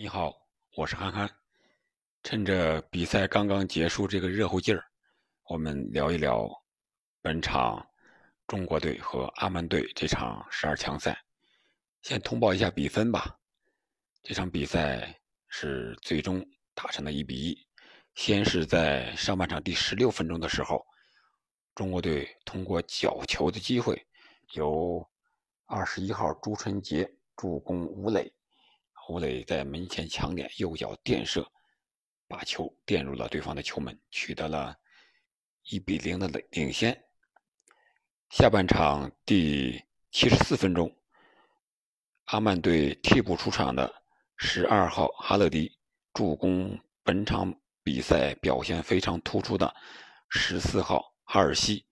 你好，我是憨憨。趁着比赛刚刚结束这个热乎劲儿，我们聊一聊本场中国队和阿曼队这场十二强赛。先通报一下比分吧。这场比赛是最终打成了一比一。先是在上半场第十六分钟的时候，中国队通过角球的机会，由二十一号朱晨杰助攻吴磊。吴磊在门前抢点，右脚垫射，把球垫入了对方的球门，取得了一比零的领先。下半场第七十四分钟，阿曼队替补出场的十二号哈勒迪助攻本场比赛表现非常突出的十四号哈尔西，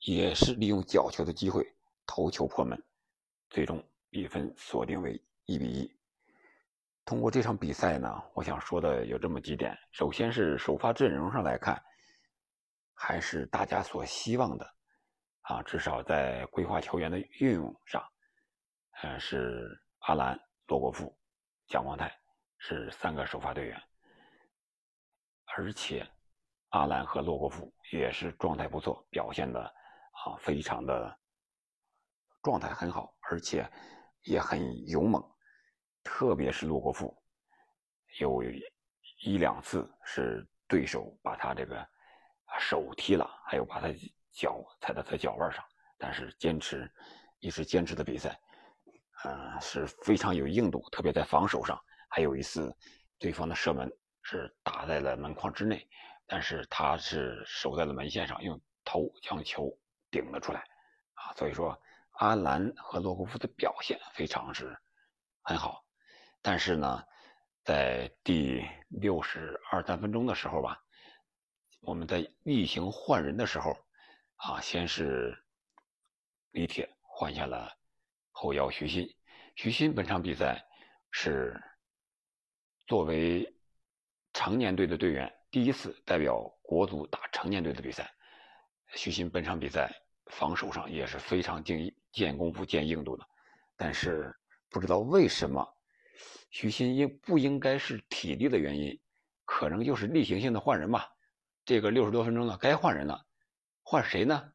也是利用角球的机会头球破门，最终比分锁定为一比一。通过这场比赛呢，我想说的有这么几点。首先是首发阵容上来看，还是大家所希望的，啊，至少在规划球员的运用上，呃，是阿兰、罗国富、蒋光太是三个首发队员，而且阿兰和罗国富也是状态不错，表现的啊非常的状态很好，而且也很勇猛。特别是洛国富，有一两次是对手把他这个手踢了，还有把他脚踩到他脚腕上，但是坚持一直坚持的比赛，嗯，是非常有硬度。特别在防守上，还有一次对方的射门是打在了门框之内，但是他是守在了门线上，用头将球顶了出来，啊，所以说阿兰和洛国富的表现非常是很好。但是呢，在第六十二三分钟的时候吧，我们在例行换人的时候，啊，先是李铁换下了后腰徐新。徐新本场比赛是作为成年队的队员第一次代表国足打成年队的比赛。徐新本场比赛防守上也是非常硬、见功夫、见硬度的，但是不知道为什么。徐新应不应该是体力的原因，可能就是例行性的换人吧。这个六十多分钟了，该换人了，换谁呢？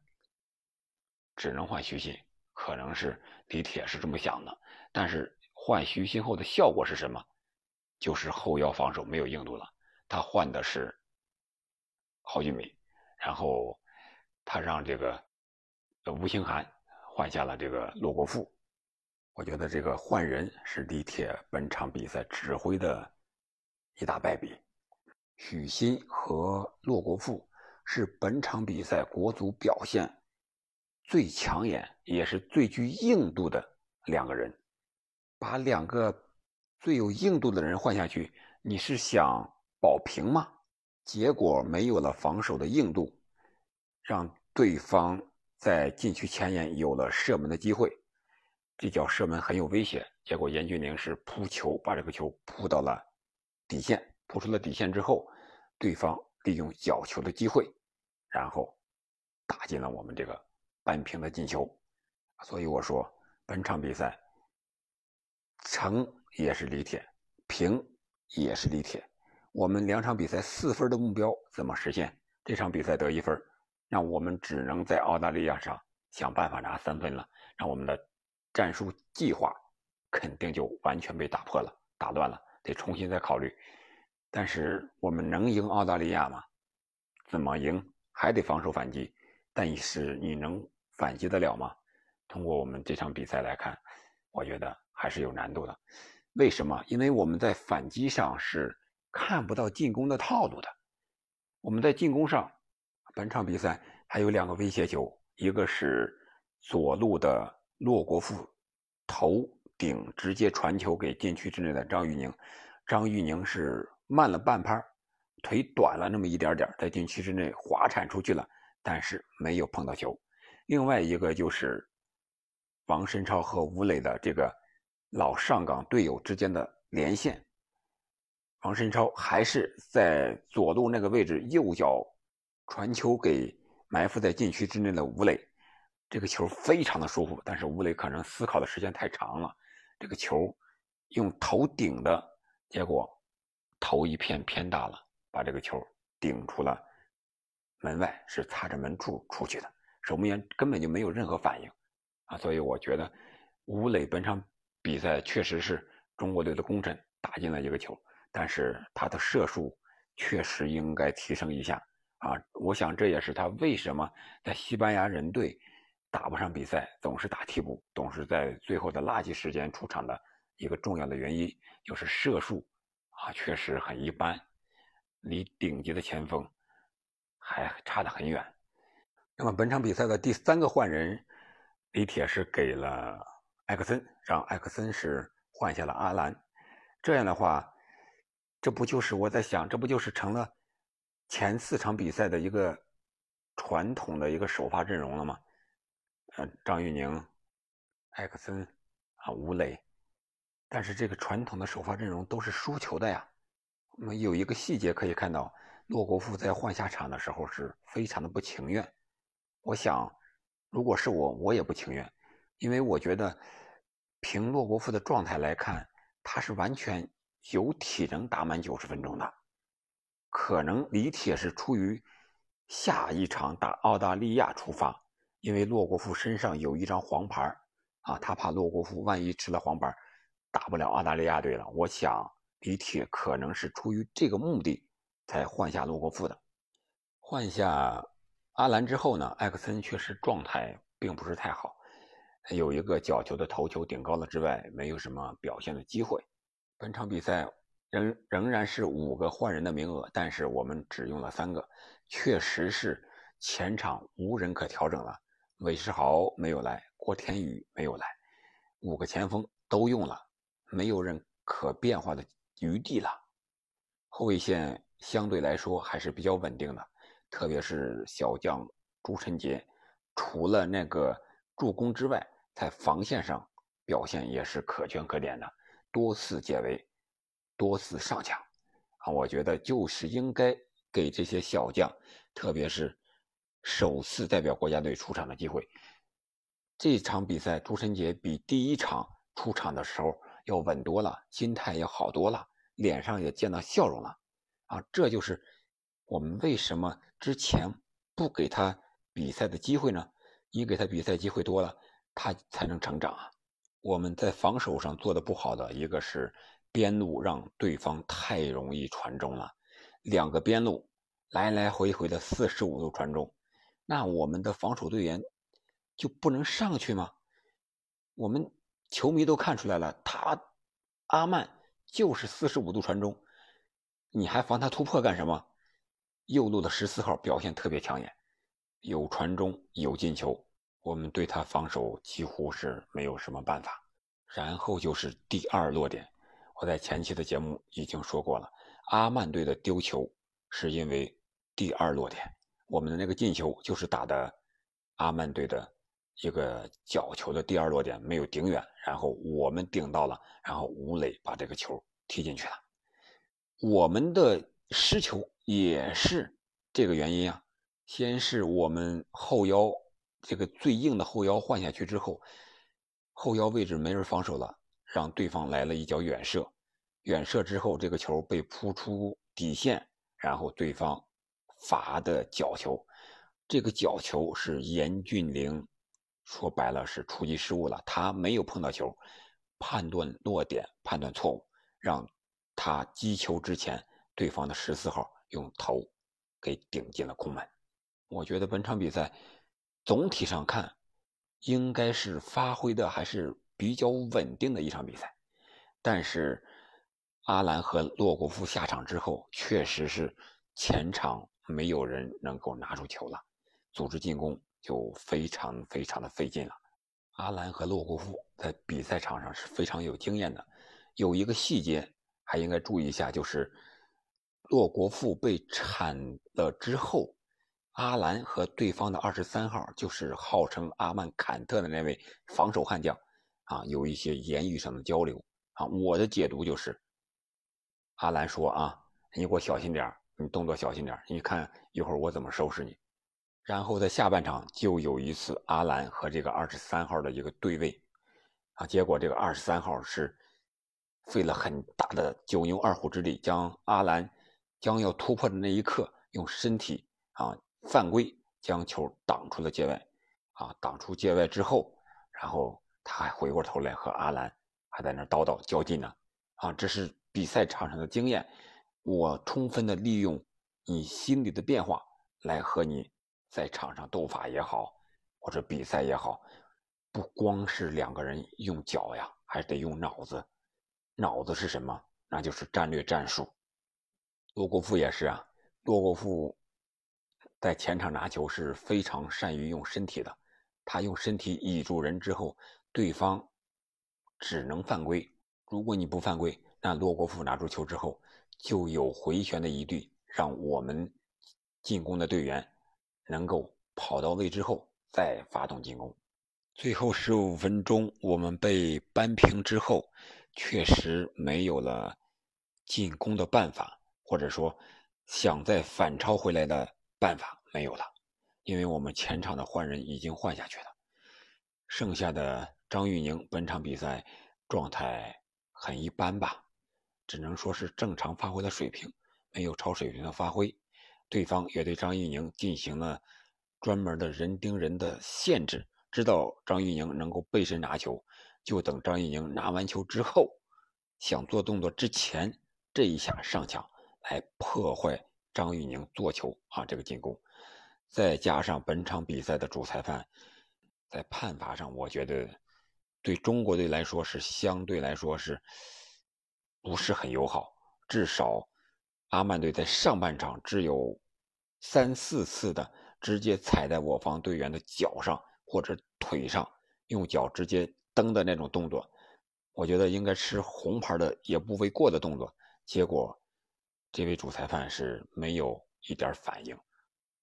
只能换徐新，可能是李铁是这么想的。但是换徐新后的效果是什么？就是后腰防守没有硬度了。他换的是郝俊敏，然后他让这个吴兴涵换下了这个骆国富。我觉得这个换人是李铁本场比赛指挥的一大败笔。许昕和骆国富是本场比赛国足表现最抢眼也是最具硬度的两个人。把两个最有硬度的人换下去，你是想保平吗？结果没有了防守的硬度，让对方在禁区前沿有了射门的机会。这脚射门很有威胁，结果严俊凌是扑球，把这个球扑到了底线，扑出了底线之后，对方利用角球的机会，然后打进了我们这个扳平的进球。所以我说，本场比赛成也是李铁，平也是李铁。我们两场比赛四分的目标怎么实现？这场比赛得一分，让我们只能在澳大利亚上想办法拿三分了，让我们的。战术计划肯定就完全被打破了、打乱了，得重新再考虑。但是我们能赢澳大利亚吗？怎么赢？还得防守反击。但是你能反击得了吗？通过我们这场比赛来看，我觉得还是有难度的。为什么？因为我们在反击上是看不到进攻的套路的。我们在进攻上，本场比赛还有两个威胁球，一个是左路的。洛国富头顶直接传球给禁区之内的张玉宁，张玉宁是慢了半拍，腿短了那么一点点，在禁区之内滑铲出去了，但是没有碰到球。另外一个就是王申超和吴磊的这个老上港队友之间的连线，王申超还是在左路那个位置右脚传球给埋伏在禁区之内的吴磊。这个球非常的舒服，但是吴磊可能思考的时间太长了。这个球用头顶的结果头一片偏大了，把这个球顶出了门外，是擦着门柱出去的。守门员根本就没有任何反应啊！所以我觉得吴磊本场比赛确实是中国队的功臣，打进了一个球，但是他的射术确实应该提升一下啊！我想这也是他为什么在西班牙人队打不上比赛，总是打替补，总是在最后的垃圾时间出场的一个重要的原因，就是射术啊确实很一般，离顶级的前锋还差得很远。那么本场比赛的第三个换人，李铁是给了艾克森，让艾克森是换下了阿兰。这样的话，这不就是我在想，这不就是成了前四场比赛的一个传统的一个首发阵容了吗？呃，张玉宁、艾克森啊，吴磊。但是这个传统的首发阵容都是输球的呀。那么有一个细节可以看到，洛国富在换下场的时候是非常的不情愿。我想，如果是我，我也不情愿，因为我觉得，凭洛国富的状态来看，他是完全有体能打满九十分钟的。可能李铁是出于下一场打澳大利亚出发，因为洛国富身上有一张黄牌啊，他怕洛国富万一吃了黄牌，打不了澳大利亚队了。我想李铁可能是出于这个目的才换下洛国富的，换下。阿兰之后呢？艾克森确实状态并不是太好，有一个角球的头球顶高了之外，没有什么表现的机会。本场比赛仍仍然是五个换人的名额，但是我们只用了三个，确实是前场无人可调整了。韦世豪没有来，郭天宇没有来，五个前锋都用了，没有任可变化的余地了。后卫线相对来说还是比较稳定的。特别是小将朱晨杰，除了那个助攻之外，在防线上表现也是可圈可点的，多次解围，多次上抢，啊，我觉得就是应该给这些小将，特别是首次代表国家队出场的机会。这场比赛，朱晨杰比第一场出场的时候要稳多了，心态要好多了，脸上也见到笑容了，啊，这就是。我们为什么之前不给他比赛的机会呢？你给他比赛机会多了，他才能成长啊！我们在防守上做的不好的一个是边路让对方太容易传中了，两个边路来来回回的四十五度传中，那我们的防守队员就不能上去吗？我们球迷都看出来了，他阿曼就是四十五度传中，你还防他突破干什么？右路的十四号表现特别抢眼，有传中有进球，我们对他防守几乎是没有什么办法。然后就是第二落点，我在前期的节目已经说过了，阿曼队的丢球是因为第二落点，我们的那个进球就是打的阿曼队的一个角球的第二落点没有顶远，然后我们顶到了，然后吴磊把这个球踢进去了，我们的失球。也是这个原因啊！先是我们后腰这个最硬的后腰换下去之后，后腰位置没人防守了，让对方来了一脚远射，远射之后这个球被扑出底线，然后对方罚的角球，这个角球是严俊凌，说白了是出击失误了，他没有碰到球，判断落点判断错误，让他击球之前对方的十四号。用头给顶进了空门。我觉得本场比赛总体上看，应该是发挥的还是比较稳定的一场比赛。但是阿兰和洛国富下场之后，确实是前场没有人能够拿出球了，组织进攻就非常非常的费劲了。阿兰和洛国富在比赛场上是非常有经验的。有一个细节还应该注意一下，就是。洛国富被铲了之后，阿兰和对方的二十三号，就是号称阿曼坎特的那位防守悍将，啊，有一些言语上的交流啊。我的解读就是，阿兰说啊，你给我小心点你动作小心点你看一会儿我怎么收拾你。然后在下半场就有一次阿兰和这个二十三号的一个对位，啊，结果这个二十三号是费了很大的九牛二虎之力，将阿兰将要突破的那一刻，用身体啊犯规将球挡出了界外，啊挡出界外之后，然后他还回过头来和阿兰还在那叨叨较劲呢，啊这是比赛场上的经验，我充分的利用你心理的变化来和你在场上斗法也好，或者比赛也好，不光是两个人用脚呀，还得用脑子。脑子是什么？那就是战略战术。洛国富也是啊，洛国富在前场拿球是非常善于用身体的。他用身体倚住人之后，对方只能犯规。如果你不犯规，那洛国富拿住球之后就有回旋的疑虑，让我们进攻的队员能够跑到位之后再发动进攻。最后十五分钟，我们被扳平之后。确实没有了进攻的办法，或者说想再反超回来的办法没有了，因为我们前场的换人已经换下去了。剩下的张玉宁本场比赛状态很一般吧，只能说是正常发挥的水平，没有超水平的发挥。对方也对张玉宁进行了专门的人盯人的限制，知道张玉宁能够背身拿球。就等张玉宁拿完球之后，想做动作之前，这一下上抢来破坏张玉宁做球啊这个进攻，再加上本场比赛的主裁判在判罚上，我觉得对中国队来说是相对来说是不是很友好。至少阿曼队在上半场只有三四次的直接踩在我方队员的脚上或者腿上，用脚直接。蹬的那种动作，我觉得应该吃红牌的也不为过的动作。结果，这位主裁判是没有一点反应，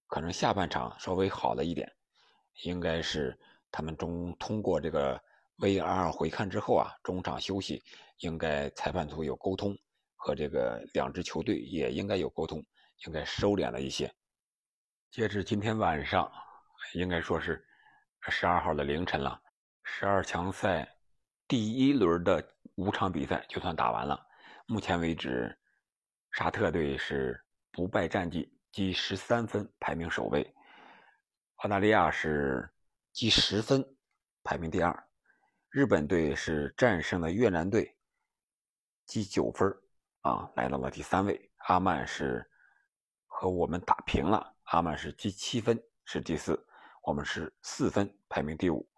可能下半场稍微好了一点，应该是他们中通过这个 VAR 回看之后啊，中场休息应该裁判组有沟通，和这个两支球队也应该有沟通，应该收敛了一些。截至今天晚上，应该说是十二号的凌晨了。十二强赛第一轮的五场比赛就算打完了。目前为止，沙特队是不败战绩，积十三分，排名首位；澳大利亚是积十分，排名第二；日本队是战胜了越南队，积九分，啊，来到了第三位；阿曼是和我们打平了，阿曼是积七分，是第四；我们是四分，排名第五。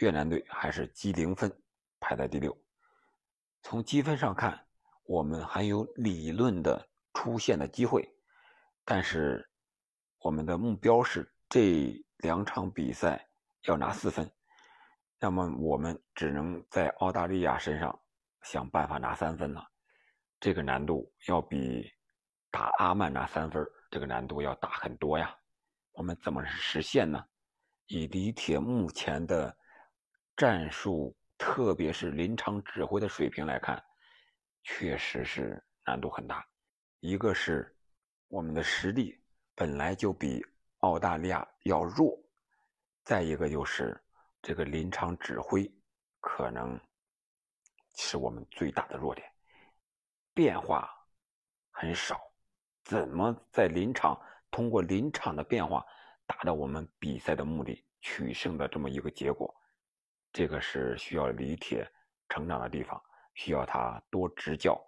越南队还是积零分，排在第六。从积分上看，我们还有理论的出线的机会，但是我们的目标是这两场比赛要拿四分，那么我们只能在澳大利亚身上想办法拿三分了。这个难度要比打阿曼拿三分这个难度要大很多呀。我们怎么实现呢？以李铁目前的。战术，特别是临场指挥的水平来看，确实是难度很大。一个是我们的实力本来就比澳大利亚要弱，再一个就是这个临场指挥可能是我们最大的弱点，变化很少。怎么在临场通过临场的变化达到我们比赛的目的、取胜的这么一个结果？这个是需要李铁成长的地方，需要他多执教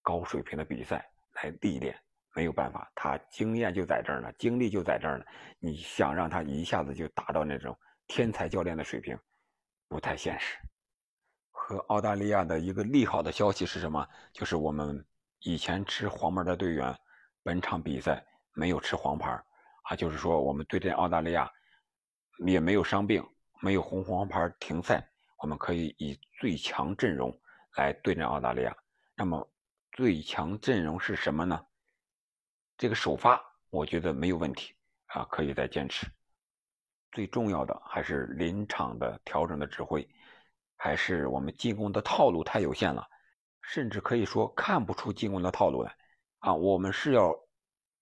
高水平的比赛来历练。没有办法，他经验就在这儿呢，精力就在这儿呢。你想让他一下子就达到那种天才教练的水平，不太现实。和澳大利亚的一个利好的消息是什么？就是我们以前吃黄牌的队员，本场比赛没有吃黄牌啊，就是说我们对阵澳大利亚也没有伤病。没有红黄牌停赛，我们可以以最强阵容来对阵澳大利亚。那么最强阵容是什么呢？这个首发我觉得没有问题啊，可以再坚持。最重要的还是临场的调整的指挥，还是我们进攻的套路太有限了，甚至可以说看不出进攻的套路来啊。我们是要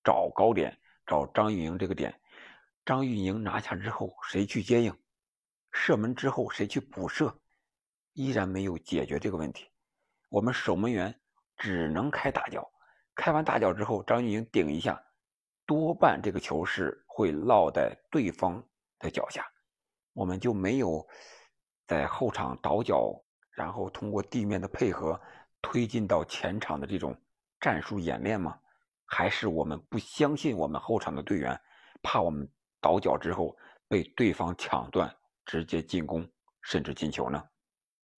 找高点，找张玉宁这个点，张玉宁拿下之后谁去接应？射门之后谁去补射，依然没有解决这个问题。我们守门员只能开大脚，开完大脚之后，张玉宁顶一下，多半这个球是会落在对方的脚下，我们就没有在后场倒脚，然后通过地面的配合推进到前场的这种战术演练吗？还是我们不相信我们后场的队员，怕我们倒脚之后被对方抢断，直接进攻甚至进球呢？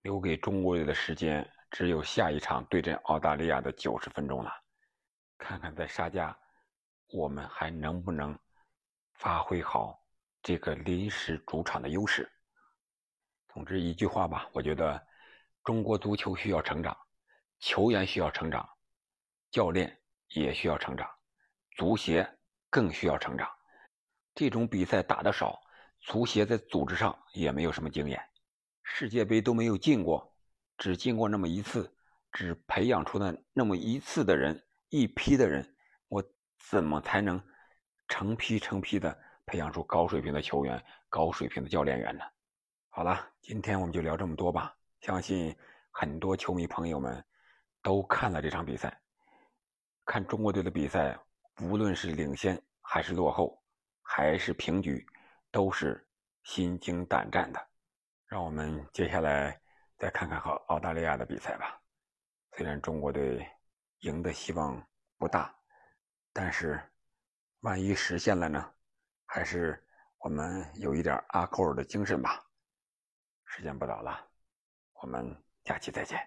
留给中国队的时间只有下一场对阵澳大利亚的九十分钟了，看看在沙加，我们还能不能发挥好这个临时主场的优势。总之一句话吧，我觉得中国足球需要成长，球员需要成长，教练也需要成长，足协更需要成长。这种比赛打得少，足协在组织上也没有什么经验。世界杯都没有进过，只进过那么一次，只培养出了那么一次的人，一批的人，我怎么才能成批成批的培养出高水平的球员、高水平的教练员呢？好了，今天我们就聊这么多吧。相信很多球迷朋友们都看了这场比赛，看中国队的比赛，无论是领先还是落后，还是平局，都是心惊胆战的。让我们接下来再看看和澳大利亚的比赛吧。虽然中国队赢的希望不大，但是万一实现了呢？还是我们有一点阿扣尔的精神吧。时间不早了，我们下期再见。